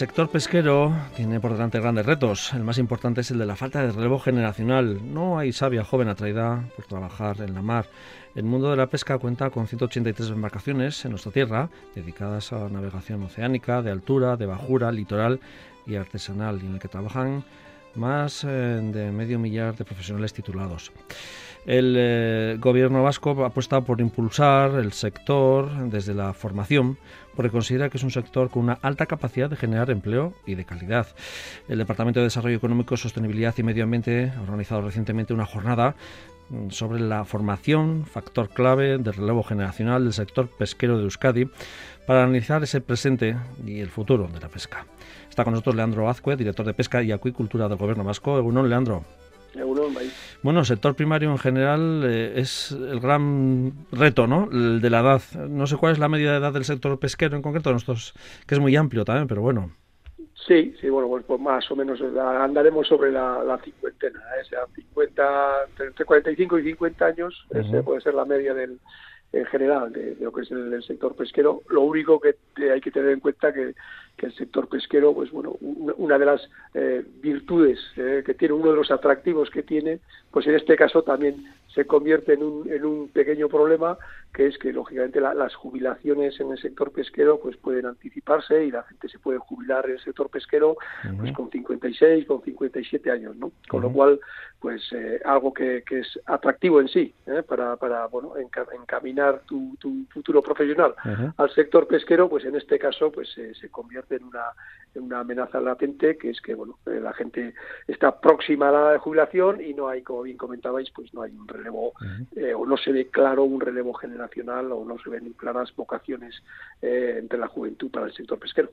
sector pesquero tiene por delante grandes retos. El más importante es el de la falta de relevo generacional. No hay sabia joven atraída por trabajar en la mar. El mundo de la pesca cuenta con 183 embarcaciones en nuestra tierra dedicadas a la navegación oceánica, de altura, de bajura, litoral y artesanal, y en el que trabajan más eh, de medio millar de profesionales titulados. El eh, gobierno vasco apuesta por impulsar el sector desde la formación, porque considera que es un sector con una alta capacidad de generar empleo y de calidad. El Departamento de Desarrollo Económico, Sostenibilidad y Medio Ambiente ha organizado recientemente una jornada mm, sobre la formación, factor clave del relevo generacional del sector pesquero de Euskadi, para analizar ese presente y el futuro de la pesca. Está con nosotros Leandro Azcue, director de Pesca y Acuicultura del Gobierno Vasco. Egunon, Leandro. Bueno, el sector primario en general eh, es el gran reto, ¿no? El de la edad. No sé cuál es la media de edad del sector pesquero en concreto, nosotros, que es muy amplio también, pero bueno. Sí, sí, bueno, pues, pues más o menos eh, andaremos sobre la, la cincuentena, ¿eh? o sea, 50, entre 45 y 50 años, ese puede ser la media del, en general de, lo que es el, sector pesquero. Lo único que hay que tener en cuenta que, que el sector pesquero, pues bueno, una de las eh, virtudes eh, que tiene, uno de los atractivos que tiene, pues en este caso también se convierte en un, en un pequeño problema que es que lógicamente las jubilaciones en el sector pesquero pues pueden anticiparse y la gente se puede jubilar en el sector pesquero pues con 56 con 57 años no con lo cual pues eh, algo que, que, es atractivo en sí ¿eh? para, para bueno encaminar tu, tu futuro profesional al sector pesquero pues en este caso pues se convierte en una en una amenaza latente que es que bueno eh, la gente está próxima a la jubilación y no hay como bien comentabais pues no hay un relevo o no se ve claro un relevo generacional o no se ven claras vocaciones eh, entre la juventud para el sector pesquero.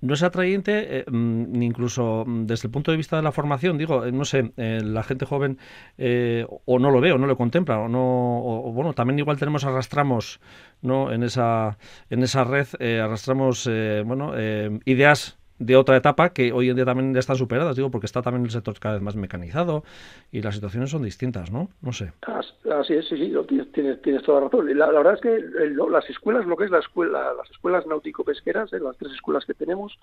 No es atrayente mm, incluso mm, desde el punto de vista de la formación digo no sé la gente joven o no lo ve o no lo contempla o no o, bueno también igual tenemos arrastramos no en esa en esa red arrastramos bueno ideas de otra etapa que hoy en día también están superadas, digo, porque está también el sector cada vez más mecanizado y las situaciones son distintas, ¿no? No sé. Así es, sí, sí, tienes, tienes toda la razón. La, verdad es que las escuelas, lo que es la escuela, las escuelas náutico-pesqueras, ¿eh? las tres escuelas que tenemos,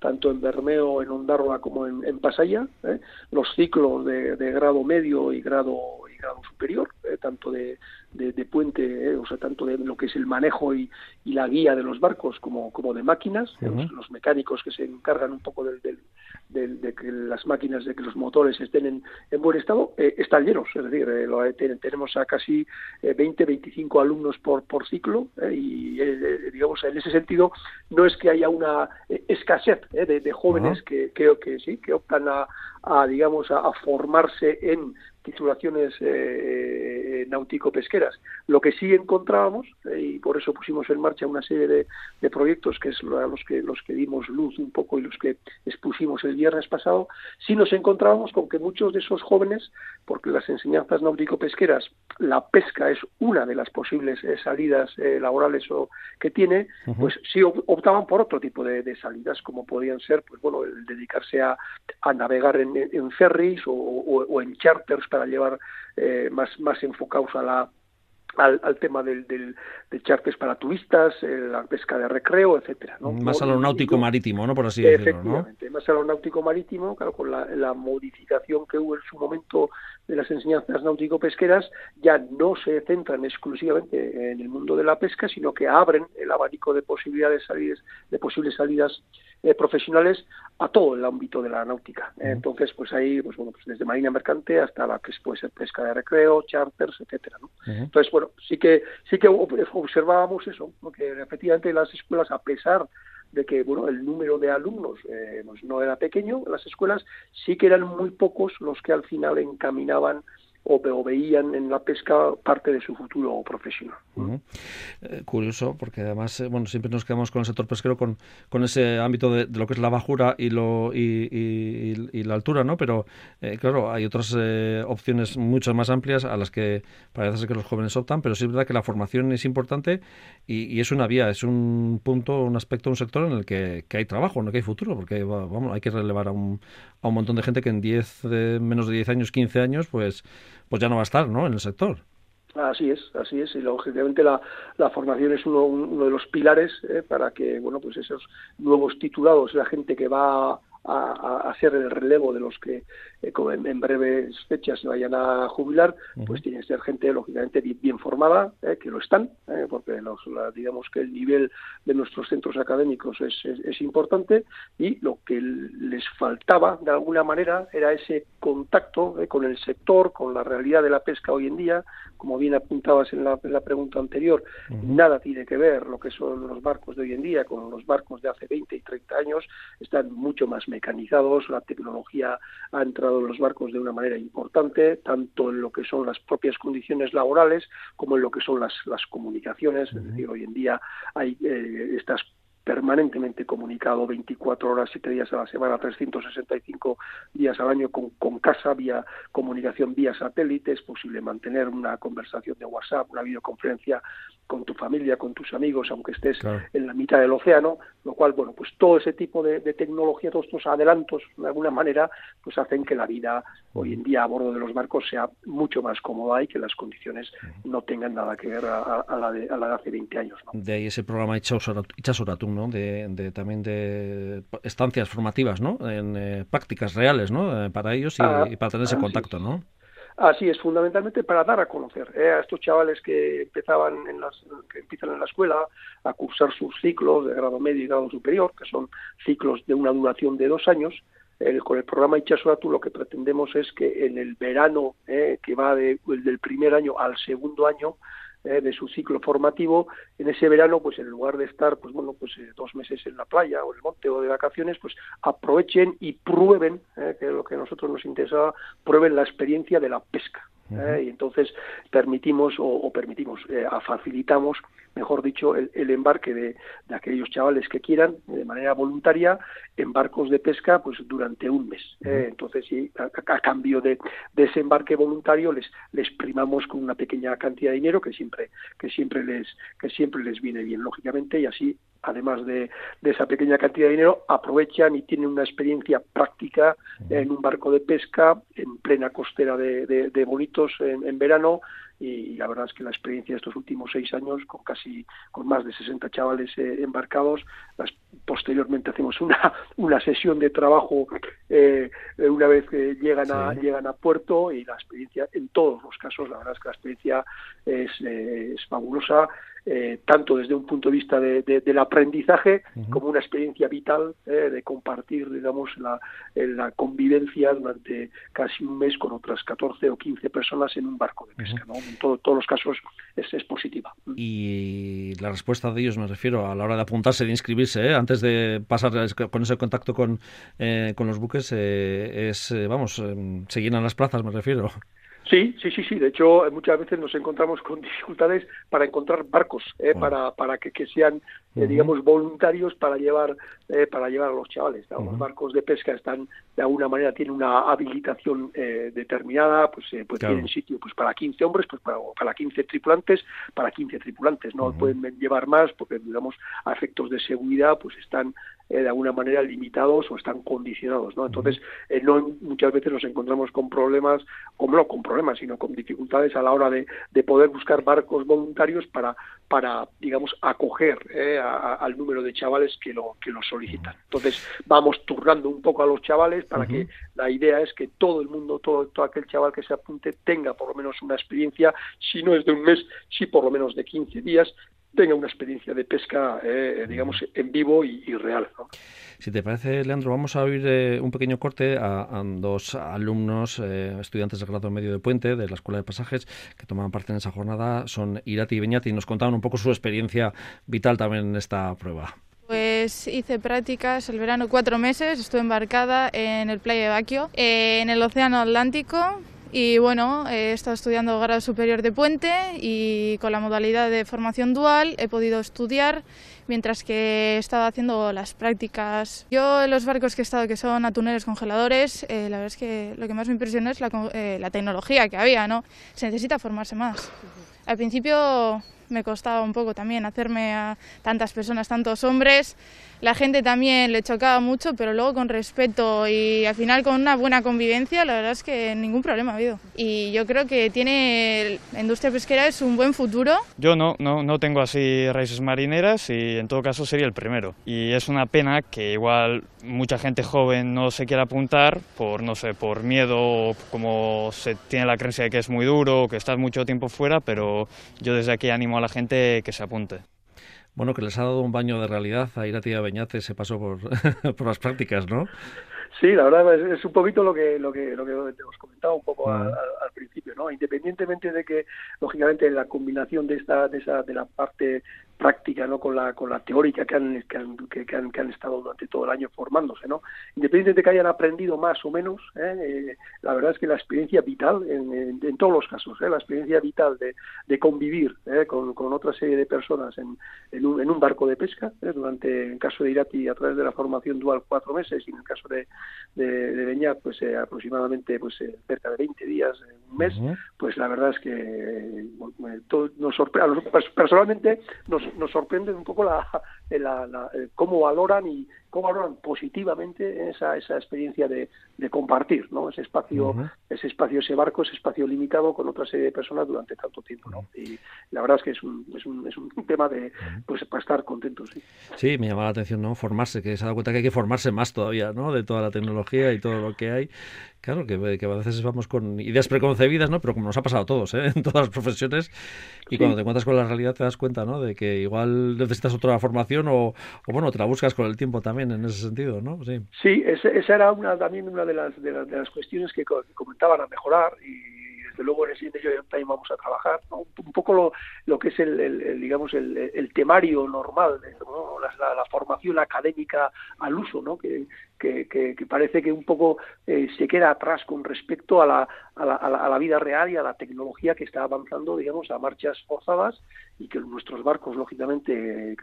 tanto en Bermeo, en Ondarroa como en, en Pasaya, ¿eh? los ciclos de, grado medio y grado y grado superior, ¿eh? tanto de, de, puente, o sea, tanto de lo que es el manejo y, y la guía de los barcos como, como de máquinas, los, mecánicos que se encargan un poco del, de, que las máquinas, de que los motores estén en, buen estado, eh, están llenos. Es decir, eh, tenemos a casi 20, eh, 25 alumnos por, por ciclo y, digamos, en ese sentido, no es que haya una escasez de, jóvenes que creo que sí, que optan a, a digamos, a formarse en titulaciones eh, náutico-pesqueras. Lo que sí encontrábamos, eh, y por eso pusimos en marcha una serie de, de, proyectos, que es los que, los que dimos luz un poco y los que expusimos el viernes pasado, sí nos encontrábamos con que muchos de esos jóvenes, porque las enseñanzas náutico-pesqueras, la pesca es una de las posibles eh, salidas eh, laborales o, que tiene, pues sí optaban por otro tipo de, de, salidas, como podían ser, pues bueno, el dedicarse a, a navegar en, en ferries o, o, o en charters para llevar eh, más, más enfocados a la, al, al, tema del, del, de charters para turistas, eh, la pesca de recreo, etcétera. ¿no? Más a lo náutico marítimo, ¿no? Por así decirlo, Efectivamente, más a lo náutico marítimo, claro, con la, la, modificación que hubo en su momento de las enseñanzas náutico-pesqueras, ya no se centran exclusivamente en el mundo de la pesca, sino que abren el abanico de posibilidades salidas, de posibles salidas eh, profesionales a todo el ámbito de la náutica. Entonces, pues ahí, pues bueno, pues desde marina mercante hasta la que puede ser pesca de recreo, charters, etcétera, ¿no? Entonces, bueno, sí que sí que observábamos eso, que efectivamente las escuelas, a pesar de que bueno el número de alumnos eh, pues no era pequeño en las escuelas, sí que eran muy pocos los que al final encaminaban o, veían en la pesca parte de su futuro profesional. Eh, curioso, porque además, eh, bueno, siempre nos quedamos con el sector pesquero con, con ese ámbito de, lo que es la bajura y, lo, y, la altura, ¿no? Pero, eh, claro, hay otras opciones mucho más amplias a las que parece ser que los jóvenes optan, pero sí es verdad que la formación es importante y, es una vía, es un punto, un aspecto, un sector en el que, hay trabajo, no que hay futuro, porque vamos, hay que relevar a un, a un montón de gente que en 10, menos de 10 años, 15 años, pues pues ya no va a estar ¿no? en el sector. Así es, así es, y lógicamente la, formación es uno, uno de los pilares eh, para que, bueno, pues esos nuevos titulados, la gente que va a, hacer el relevo de los que eh, en, breves fechas se vayan a jubilar, pues tiene que ser gente lógicamente bien, formada, eh, que lo están, eh, porque los, digamos que el nivel de nuestros centros académicos es, es, importante y lo que les faltaba de alguna manera era ese contacto con el sector, con la realidad de la pesca hoy en día, como bien apuntabas en la, pregunta anterior, nada tiene que ver lo que son los barcos de hoy en día con los barcos de hace 20 y 30 años, están mucho más mecanizados, la tecnología ha entrado en los barcos de una manera importante, tanto en lo que son las propias condiciones laborales como en lo que son las, las comunicaciones, es decir, hoy en día hay eh, estas permanentemente comunicado 24 horas, 7 días a la semana, 365 días al año con, con casa, vía comunicación vía satélite, es posible mantener una conversación de WhatsApp, una videoconferencia con tu familia, con tus amigos, aunque estés en la mitad del océano, lo cual, bueno, pues todo ese tipo de, tecnología, todos estos adelantos, de alguna manera, pues hacen que la vida hoy en día a bordo de los barcos sea mucho más cómoda y que las condiciones no tengan nada que ver a, la, de, a la de hace 20 años. De ahí ese programa Itxasoratun, ¿no? De, de, también de estancias formativas, ¿no? En eh, prácticas reales, ¿no? Eh, para ellos y, ah, para tener ese contacto, ¿no? Así es, fundamentalmente para dar a conocer eh, a estos chavales que empezaban en las, que empiezan en la escuela a cursar sus ciclos de grado medio y grado superior, que son ciclos de una duración de dos años. con el programa Ichasuratu lo que pretendemos es que en el verano, eh, que va de, del primer año al segundo año, eh, de su ciclo formativo, en ese verano, pues en lugar de estar, pues bueno, pues eh, dos meses en la playa o en el monte o de vacaciones, pues aprovechen y prueben, eh, que es lo que a nosotros nos interesa, prueben la experiencia de la pesca. Y entonces permitimos o, permitimos, facilitamos mejor dicho, el, embarque de, aquellos chavales que quieran de manera voluntaria en barcos de pesca pues durante un mes. ¿eh? entonces, a, cambio de, ese embarque voluntario les, les primamos con una pequeña cantidad de dinero que siempre, que siempre les, que siempre les viene bien, lógicamente, y así además de, esa pequeña cantidad de dinero, aprovechan y tienen una experiencia práctica en un barco de pesca en plena costera de, de, Bonitos en, verano y la verdad es que la experiencia de estos últimos seis años con casi con más de 60 chavales eh, embarcados posteriormente hacemos una una sesión de trabajo eh, una vez que llegan a llegan a puerto y la experiencia en todos los casos la verdad es que la experiencia es, eh, es fabulosa eh, tanto desde un punto de vista de, del aprendizaje como una experiencia vital eh, de compartir, digamos, la, la, convivencia durante casi un mes con otras 14 o 15 personas en un barco de pesca. ¿no? En todos los casos es, es, positiva. Y la respuesta de ellos, me refiero, a la hora de apuntarse, de inscribirse, ¿eh? antes de pasar con ese contacto con, con los buques, es, vamos, se llenan las plazas, me refiero. Sí, sí, sí, sí. De hecho, muchas veces nos encontramos con dificultades para encontrar barcos, eh, para, para que, que sean, eh, digamos, voluntarios para llevar, eh, para llevar a los chavales. Los barcos de pesca están, de alguna manera, tienen una habilitación determinada, pues, pues tienen sitio pues para 15 hombres, pues para, para 15 tripulantes, para 15 tripulantes. No pueden llevar más porque, digamos, a efectos de seguridad, pues están de alguna manera limitados o están condicionados, ¿no? Entonces, no muchas veces nos encontramos con problemas, como no con problemas sino con dificultades a la hora de, poder buscar barcos voluntarios para, para digamos, acoger eh, al número de chavales que lo, que lo solicitan. Entonces, vamos turnando un poco a los chavales para que la idea es que todo el mundo, todo, todo aquel chaval que se apunte tenga por lo menos una experiencia, si no es de un mes, sí por lo menos de 15 días, tenga una experiencia de pesca, eh, digamos, en vivo y, real. Si te parece, Leandro, vamos a oír eh, un pequeño corte a, dos alumnos, eh, estudiantes de grado medio de Puente, de la Escuela de Pasajes, que tomaban parte en esa jornada. Son Irati y Beñati y nos contaban un poco su experiencia vital también en esta prueba. Pues hice prácticas el verano cuatro meses, estuve embarcada en el Playa de Baquio, en el Océano Atlántico, y bueno, he estado estudiando grado superior de puente y con la modalidad de formación dual he podido estudiar mientras que he estado haciendo las prácticas. Yo en los barcos que he estado, que son atuneros congeladores, eh, la verdad es que lo que más me impresionó es la, eh, la, tecnología que había, ¿no? Se necesita formarse más. Al principio me costaba un poco también hacerme a tantas personas, tantos hombres. La gente también le chocaba mucho, pero luego con respeto y al final con una buena convivencia, la verdad es que ningún problema ha habido. Y yo creo que tiene la industria pesquera es un buen futuro. Yo no, no, no tengo así raíces marineras y en todo caso sería el primero. Y es una pena que igual mucha gente joven no se quiera apuntar por, no sé, por miedo, como se tiene la creencia de que es muy duro, que estás mucho tiempo fuera, pero yo desde aquí animo a la gente que se apunte bueno, que les ha dado un baño de realidad a ir a Beñate se pasó por, por las prácticas, ¿no? Sí, la verdad es, un poquito lo que lo que lo que os comentaba un poco al, principio, ¿no? Independientemente de que lógicamente la combinación de esta de esa de la parte práctica no con la con la teórica que han que han, que, han, que han estado durante todo el año formándose no independientemente de que hayan aprendido más o menos ¿eh? Eh, la verdad es que la experiencia vital en, en, todos los casos ¿eh? la experiencia vital de, de convivir con, con, otra serie de personas en, en, un, en un barco de pesca durante en caso de Irati a través de la formación dual cuatro meses y en el caso de de, de pues aproximadamente pues cerca de 20 días un mes pues la verdad es que todo nos sorprende personalmente nos nos sorprende un poco la, la, cómo valoran y cómo valoran positivamente esa, esa experiencia de, de compartir ¿no? ese espacio ese espacio ese barco ese espacio limitado con otra serie de personas durante tanto tiempo ¿no? y la verdad es que es un, es un, es un tema de pues para estar contentos sí. sí me llama la atención no formarse que se ha dado cuenta que hay que formarse más todavía no de toda la tecnología y todo lo que hay Claro, que, que, a veces vamos con ideas preconcebidas, ¿no? Pero como nos ha pasado a todos, ¿eh? En todas las profesiones. Y cuando te encuentras con la realidad te das cuenta, ¿no? De que igual necesitas otra formación o, bueno, te la buscas con el tiempo también en ese sentido, ¿no? Sí, sí esa era una, también una de las, de las, de las cuestiones que comentaban a mejorar y desde luego en siguiente también vamos a trabajar un, poco lo, lo, que es el, digamos el, el, temario normal la, la, formación académica al uso ¿no? que, que, que, parece que un poco eh, se queda atrás con respecto a la, a, la, a la vida real y a la tecnología que está avanzando digamos a marchas forzadas y que nuestros barcos lógicamente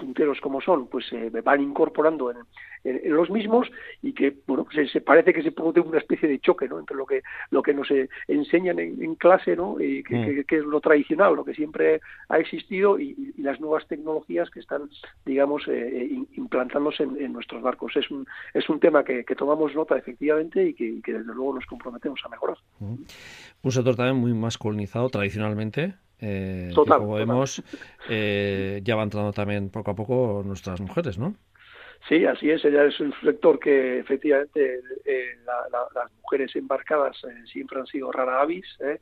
punteros como son, pues se van incorporando en, en, los mismos y que, bueno, pues se, parece que se produce una especie de choque, ¿no? Entre lo que, lo que nos enseñan en, clase, ¿no? Y mm. que, es lo tradicional, lo que siempre ha existido y, las nuevas tecnologías que están, digamos, eh, eh, implantándose en, nuestros barcos. Es un, es un tema que, tomamos nota efectivamente y que, desde luego nos comprometemos a mejorar. Mm. Un sector también muy masculinizado tradicionalmente, eh, como vemos, eh, ya va entrando también poco a poco nuestras mujeres, ¿no? Sí, así es. Ella es un sector que efectivamente eh, las mujeres embarcadas eh, siempre han sido rara avis ¿eh?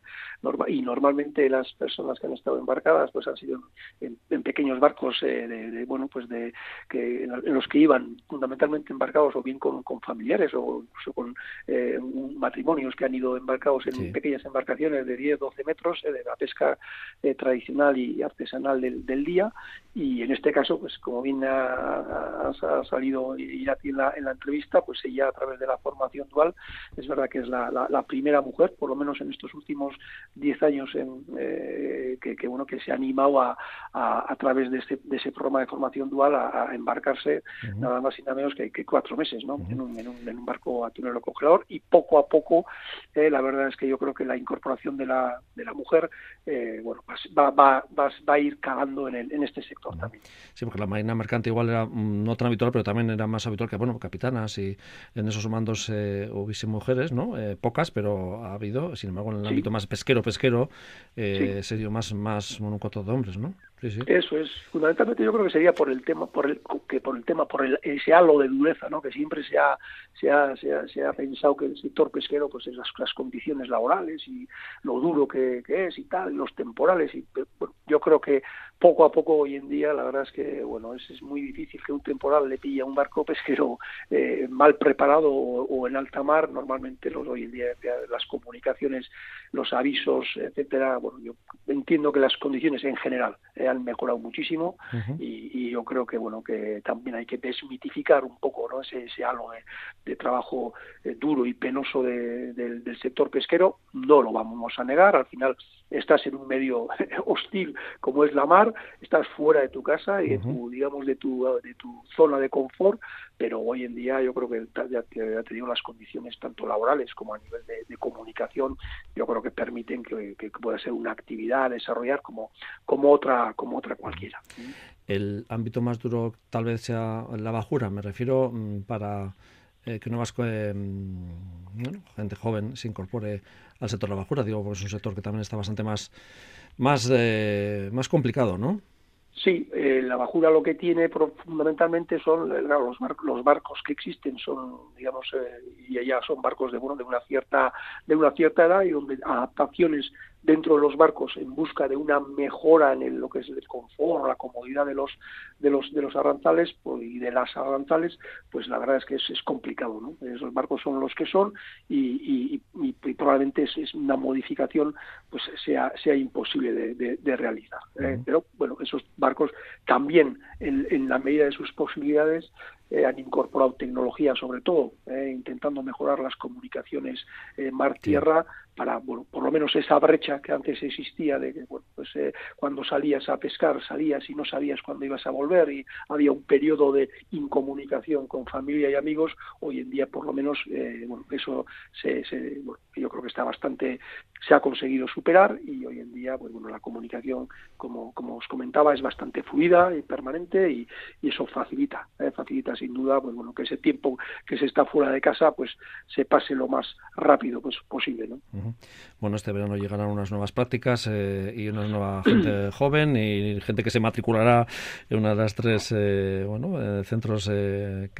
y normalmente las personas que han estado embarcadas pues han sido en, pequeños barcos de, bueno pues de que en, los que iban fundamentalmente embarcados o bien con, familiares o incluso con matrimonios que han ido embarcados en pequeñas embarcaciones de 10, 12 metros de la pesca tradicional y artesanal del, del, día y en este caso pues como bien ha, ha salido y en la, en la entrevista, pues ella a través de la formación dual, es verdad que es la, la, primera mujer, por lo menos en estos últimos 10 años, en, eh, que, bueno que se ha animado a, a, través de, este, de ese programa de formación dual a, embarcarse nada más y nada menos que, que cuatro meses ¿no? en, un, en, un, en, un, barco atunero congelador y poco a poco eh, la verdad es que yo creo que la incorporación de la, de la mujer eh, bueno pues va, va, va, va, a ir calando en, el, en este sector también. Sí, porque la marina mercante igual era mm, no tan habitual, pero también era más habitual que, bueno, capitanas y en esos mandos eh, hubiese mujeres, ¿no? Eh, pocas, pero ha habido, sin embargo, en el ámbito más pesquero, pesquero, eh, sería más, más monocoto de hombres, ¿no? Eso es, fundamentalmente yo creo que sería por el tema, por el, que por el tema, por el, ese halo de dureza, ¿no? Que siempre se ha, se ha, se ha, pensado que el sector pesquero, pues es las, condiciones laborales y lo duro que, es y tal, los temporales y yo creo que poco a poco hoy en día la verdad es que bueno es, es muy difícil que un temporal le pille a un barco pesquero eh, mal preparado o, en alta mar. Normalmente los hoy en día las comunicaciones los avisos etcétera bueno yo entiendo que las condiciones en general eh, han mejorado muchísimo y, yo creo que bueno que también hay que desmitificar un poco ¿no? ese, ese halo de, trabajo eh, duro y penoso del sector pesquero. No lo vamos a negar. Al final estás en un medio hostil como es la mar, estás fuera de tu casa y de tu, digamos, de tu, de tu zona de confort, pero hoy en día yo creo que ya te, digo las condiciones tanto laborales como a nivel de, comunicación, yo creo que permiten que, pueda ser una actividad a desarrollar como, como otra, como otra cualquiera. El ámbito más duro tal vez sea la bajura, me refiero mm, para eh, que eh, mm, gente joven se incorpore al sector de la bajura, digo, porque es un sector que también está bastante más, más, eh, más complicado, ¿no? Sí, la bajura lo que tiene fundamentalmente son los, barcos, los barcos que existen son, digamos, y ya son barcos de bueno de una cierta de una cierta edad y donde adaptaciones dentro de los barcos en busca de una mejora en lo que es el confort, la comodidad de los de los de los arranzales pues, y de las arranzales, pues la verdad es que es, es complicado, ¿no? Esos barcos son los que son y, y, probablemente es, una modificación pues sea sea imposible de, de, realizar. ¿eh? Pero bueno, esos barcos también en, en la medida de sus posibilidades eh, han incorporado tecnología sobre todo, eh, intentando mejorar las comunicaciones mar-tierra para, bueno, por lo menos esa brecha que antes existía de que, bueno, pues eh, cuando salías a pescar, salías y no sabías cuándo ibas a volver y había un periodo de incomunicación con familia y amigos, hoy en día por lo menos, bueno, eso se, se bueno, yo creo que está bastante, se ha conseguido superar y hoy en día, pues, bueno, la comunicación, como, como os comentaba, es bastante fluida y permanente y, y eso facilita, facilita sin duda, pues bueno, que ese tiempo que se está fuera de casa, pues se pase lo más rápido pues, posible, ¿no? Bueno, este verano llegarán unas nuevas prácticas eh, y una nueva gente joven y gente que se matriculará en una de las tres eh, bueno, eh, centros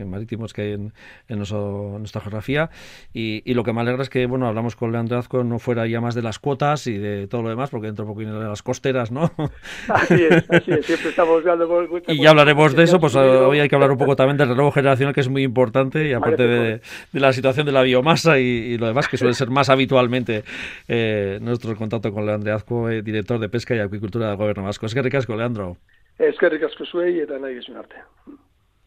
marítimos que hay en, nuestra geografía. Y, lo que me alegra es que bueno hablamos con Leandro Azco, no fuera ya más de las cuotas y de todo lo demás, porque dentro de poco viene de las costeras, ¿no? Así es, así es. siempre estamos hablando Y ya hablaremos de eso, pues hoy hay que hablar un poco también del relevo generacional, que es muy importante, y aparte de, la situación de la biomasa y lo demás, que suele ser más habitualmente eh, nuestro contacto con Leandro Azco, eh, director de Pesca y Acuicultura del Gobierno Vasco. Es que ricasco, Leandro. Es que ricasco, y eta nahi arte.